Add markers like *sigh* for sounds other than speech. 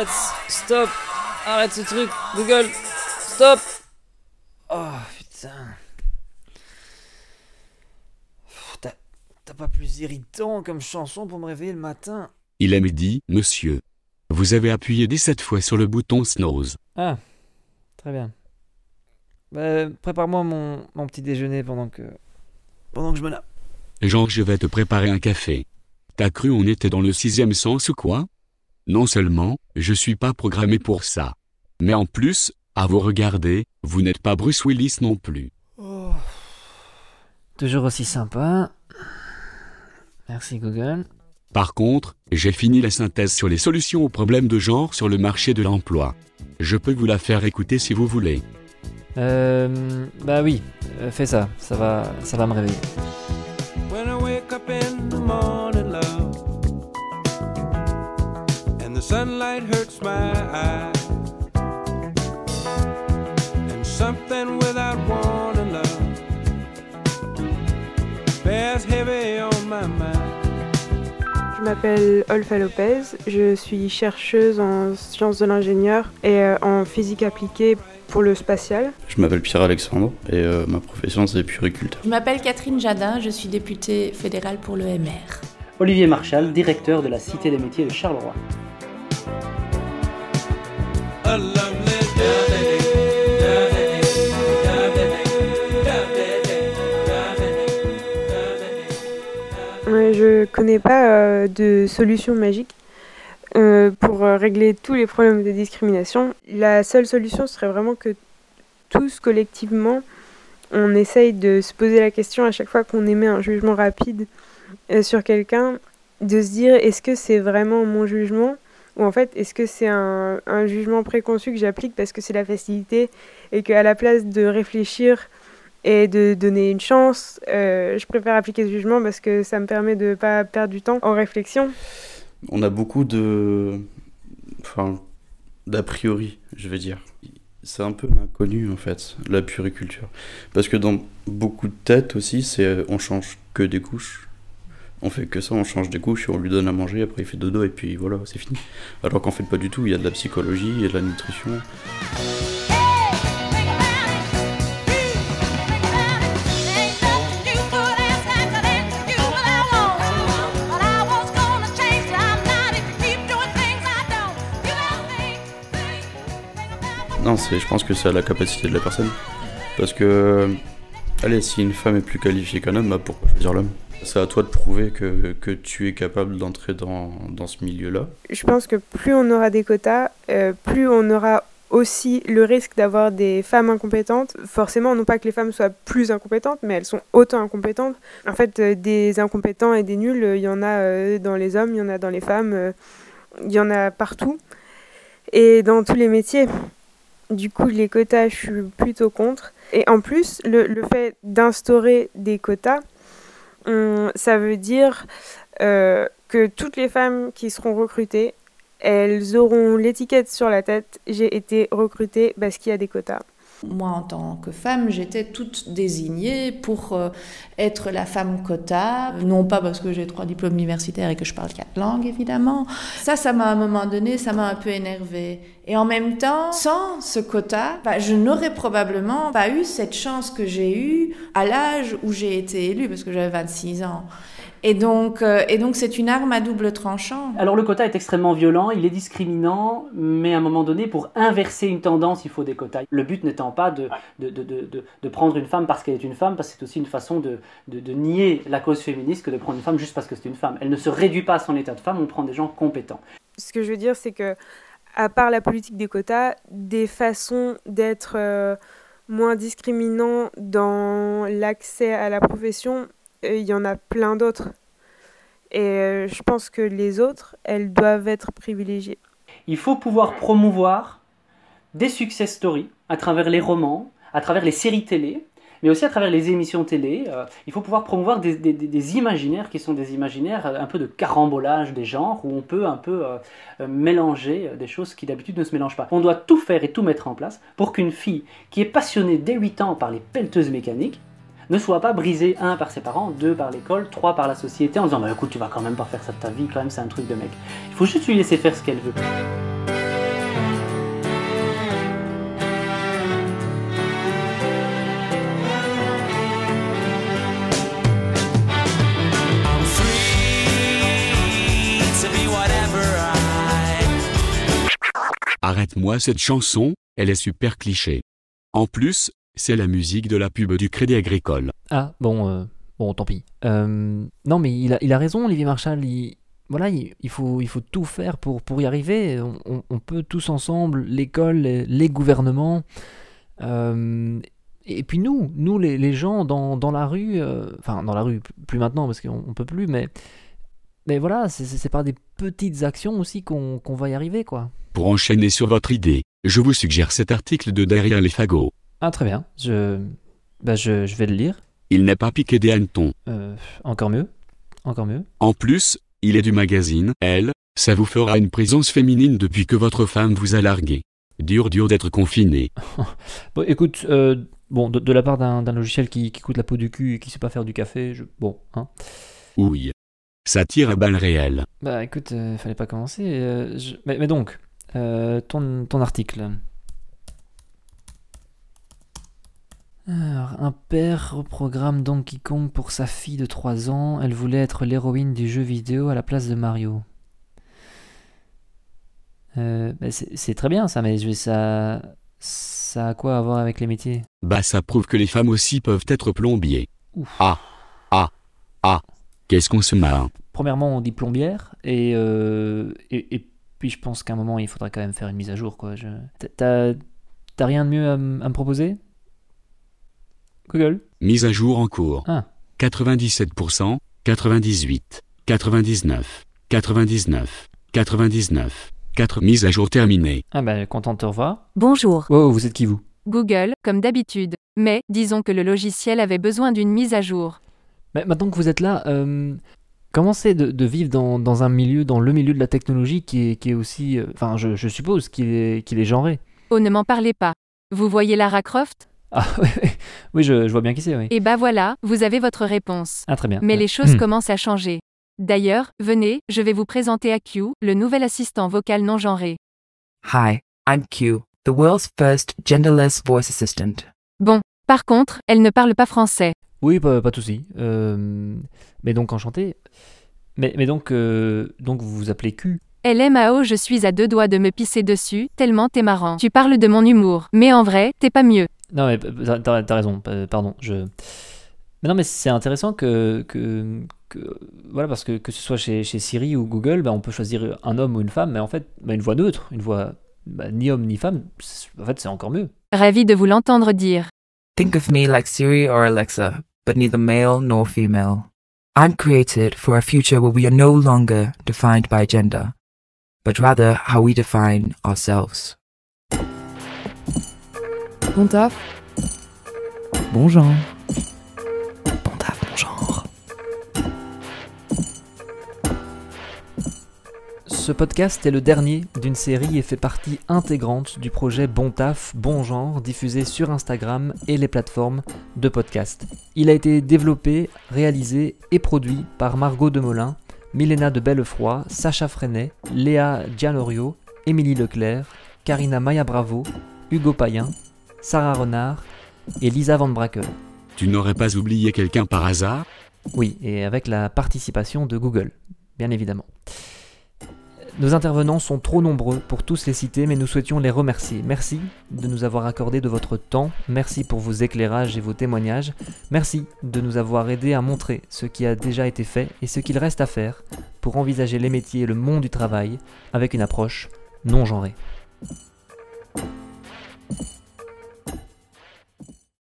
arrête, stop, arrête ce truc, Google, stop. Oh putain. T'as pas plus irritant comme chanson pour me réveiller le matin? Il est midi, monsieur. Vous avez appuyé 17 fois sur le bouton snooze. Ah, très bien. Bah, prépare-moi mon, mon petit déjeuner pendant que pendant que je me lave. Genre je vais te préparer un café. T'as cru on était dans le sixième sens ou quoi? Non seulement, je suis pas programmé pour ça. Mais en plus, à vous regarder, vous n'êtes pas Bruce Willis non plus. Toujours aussi sympa. Merci Google. Par contre, j'ai fini la synthèse sur les solutions aux problèmes de genre sur le marché de l'emploi. Je peux vous la faire écouter si vous voulez. Euh, bah oui, euh, fais ça, ça va, ça va me réveiller. When I wake up in the morning, the sunlight hurts my eyes, and something without warning, love, bears heavy on my mind. Je m'appelle Olfa Lopez, je suis chercheuse en sciences de l'ingénieur et euh, en physique appliquée pour le spatial. Je m'appelle Pierre Alexandre et euh, ma profession c'est puriculteur. Je m'appelle Catherine Jadin, je suis députée fédérale pour le MR. Olivier Marchal, directeur de la Cité des métiers de Charleroi. Je connais pas euh, de solution magique euh, pour euh, régler tous les problèmes de discrimination. La seule solution serait vraiment que tous collectivement, on essaye de se poser la question à chaque fois qu'on émet un jugement rapide sur quelqu'un, de se dire est-ce que c'est vraiment mon jugement ou en fait est-ce que c'est un, jugement préconçu que j'applique parce que c'est la facilité et qu'à la place de réfléchir et de donner une chance, euh, je préfère appliquer ce jugement parce que ça me permet de pas perdre du temps en réflexion? On a beaucoup de. Enfin, d'a priori, je vais dire. C'est un peu l'inconnu en fait, la puriculture. Parce que dans beaucoup de têtes aussi, c'est on change que des couches. On fait que ça, on change des couches on lui donne à manger, après il fait dodo et puis voilà, c'est fini. Alors qu'en fait pas du tout, il y a de la psychologie, il y a de la nutrition. Non, je pense que c'est à la capacité de la personne. Parce que, allez, si une femme est plus qualifiée qu'un homme, bah pourquoi choisir l'homme? C'est à toi de prouver que, que tu es capable d'entrer dans, dans ce milieu-là. Je pense que plus on aura des quotas, euh, plus on aura aussi le risque d'avoir des femmes incompétentes. Forcément, non pas que les femmes soient plus incompétentes, mais elles sont autant incompétentes. En fait, euh, des incompétents et des nuls, euh, il y en a dans les hommes, il y en a dans les femmes, il y en a partout. Et dans tous les métiers. Du coup, les quotas, je suis plutôt contre. Et en plus, le, le fait d'instaurer des quotas, hum, ça veut dire euh, que toutes les femmes qui seront recrutées, elles auront l'étiquette sur la tête, j'ai été recrutée parce qu'il y a des quotas. Moi, en tant que femme, j'étais toute désignée pour euh, être la femme quota. Non pas parce que j'ai trois diplômes universitaires et que je parle quatre langues, évidemment. Ça, ça m'a à un moment donné, ça m'a un peu énervée. Et en même temps, sans ce quota, bah, je n'aurais probablement pas eu cette chance que j'ai eue à l'âge où j'ai été élue, parce que j'avais 26 ans. Et donc, euh, et donc, c'est une arme à double tranchant. Alors le quota est extrêmement violent, il est discriminant, mais à un moment donné, pour inverser une tendance, il faut des quotas. Le but n'étant pas de, de, de, de, de prendre une femme parce qu'elle est une femme, parce que c'est aussi une façon de, de, de nier la cause féministe que de prendre une femme juste parce que c'est une femme. Elle ne se réduit pas à son état de femme, on prend des gens compétents. Ce que je veux dire, c'est que, à part la politique des quotas, des façons d'être euh, moins discriminants dans l'accès à la profession, il y en a plein d'autres. Et euh, je pense que les autres, elles doivent être privilégiées. Il faut pouvoir promouvoir des success stories à travers les romans, à travers les séries télé, mais aussi à travers les émissions télé. Euh, il faut pouvoir promouvoir des, imaginaires qui sont des imaginaires euh, un peu de carambolage des genres, où on peut un peu mélanger des choses qui d'habitude ne se mélangent pas. On doit tout faire et tout mettre en place pour qu'une fille qui est passionnée dès 8 ans par les pelleteuses mécaniques ne soit pas brisé, un, par ses parents, deux, par l'école, trois, par la société, en disant bah, écoute, tu vas quand même pas faire ça de ta vie, quand même, c'est un truc de mec. Il faut juste lui laisser faire ce qu'elle veut. Arrête-moi cette chanson, elle est super cliché. En plus, c'est la musique de la pub du Crédit Agricole. Ah, bon, euh, bon, tant pis. Euh, non, mais il a, il a raison, Olivier Marchal. Il, voilà, il, il faut, il faut tout faire pour, pour y arriver. On, on- on peut tous ensemble, l'école, les, les gouvernements, euh, et puis nous, nous les, les gens dans, dans la rue, enfin dans la rue, plus maintenant parce qu'on on peut plus, mais, mais voilà, c'est- par des petites actions aussi qu'on qu'on va y arriver, quoi. Pour enchaîner sur votre idée, je vous suggère cet article de Derrière les fagots. Ah, très bien, je, bah, je, je vais le lire. Il n'est pas piqué des hannetons. Euh, encore mieux, encore mieux. En plus, il est du magazine Elle, ça vous fera une présence féminine depuis que votre femme vous a largué. Dur dur d'être confiné. *laughs* Bon, écoute, euh, bon, de, de la part d'un logiciel qui, qui coûte la peau du cul et qui sait pas faire du café, je... bon, hein. Oui. Ça tire à balles réelles. Bah écoute, euh, fallait pas commencer. euh, je- mais, mais donc, euh, ton, ton article. Alors, un père reprogramme Donkey Kong pour sa fille de 3 ans. Elle voulait être l'héroïne du jeu vidéo à la place de Mario. Euh, bah, c'est très bien ça, mais je- ça, ça a quoi à voir avec les métiers? Bah ça prouve que les femmes aussi peuvent être plombiers. Ouf. Ah, ah, ah. Qu'est-ce qu'on se marre Premièrement, on dit plombière, et, euh, et, et puis je pense qu'à un moment, il faudra quand même faire une mise à jour. quoi. Je... T'as rien de mieux à me proposer? Google Mise à jour en cours. Ah. 97%, 98, 99, 99, 99, 4 mise à jour terminée. Ah bah, content de te revoir. Bonjour, Wow, vous êtes qui vous? Google, comme d'habitude. Mais, disons que le logiciel avait besoin d'une mise à jour. Mais Maintenant que vous êtes là, euh, comment c'est de, de vivre dans, dans un milieu, dans le milieu de la technologie qui est, qui est aussi... euh, Enfin, je, je suppose qu'il est, qu'il est genré? Oh, ne m'en parlez pas. Vous voyez Lara Croft? Ah *laughs* oui, je, je vois bien qui c'est, oui. Et bah voilà, vous avez votre réponse. Ah très bien. Mais les choses Hmm. commencent à changer. D'ailleurs, venez, je vais vous présenter Q, le nouvel assistant vocal non genré. Hi, I'm Q, the world's first genderless voice assistant. Bon, par contre, elle ne parle pas français. Oui, pas, pas de souci. Euh, mais donc enchanté. Mais, mais donc, euh, donc vous vous appelez Q. LMAO, je suis à deux doigts de me pisser dessus, tellement t'es marrant. Tu parles de mon humour, mais en vrai, t'es pas mieux. Non, mais t'as- t'as t'as raison, pa- pardon. Je... Mais non, mais c'est intéressant que, que, que- Voilà, parce que que ce soit chez, chez Siri ou Google, bah, on peut choisir un homme ou une femme, mais en fait, bah, une voix neutre, une voix bah, ni homme ni femme, c'est- en fait, c'est encore mieux. Ravi de vous l'entendre dire. Think of me like Siri or Alexa, but neither male nor female. I'm created for a future where we are no longer defined by gender, but rather how we define ourselves. Bon taf. Bon genre. Bon taf, bon genre. Ce podcast est le dernier d'une série et fait partie intégrante du projet Bon Taf, Bon Genre, diffusé sur Instagram et les plateformes de podcast. Il a été développé, réalisé et produit par Margot Demolin, Milena de Bellefroy, Sacha Freinet, Léa Gianorio, Émilie Leclerc, Karina Maya Bravo, Hugo Payen, Sarah Renard et Lisa Van Brakel. Tu n'aurais pas oublié quelqu'un par hasard? Oui, et avec la participation de Google, bien évidemment. Nos intervenants sont trop nombreux pour tous les citer, mais nous souhaitions les remercier. Merci de nous avoir accordé de votre temps, merci pour vos éclairages et vos témoignages, merci de nous avoir aidés à montrer ce qui a déjà été fait et ce qu'il reste à faire pour envisager les métiers et le monde du travail avec une approche non genrée.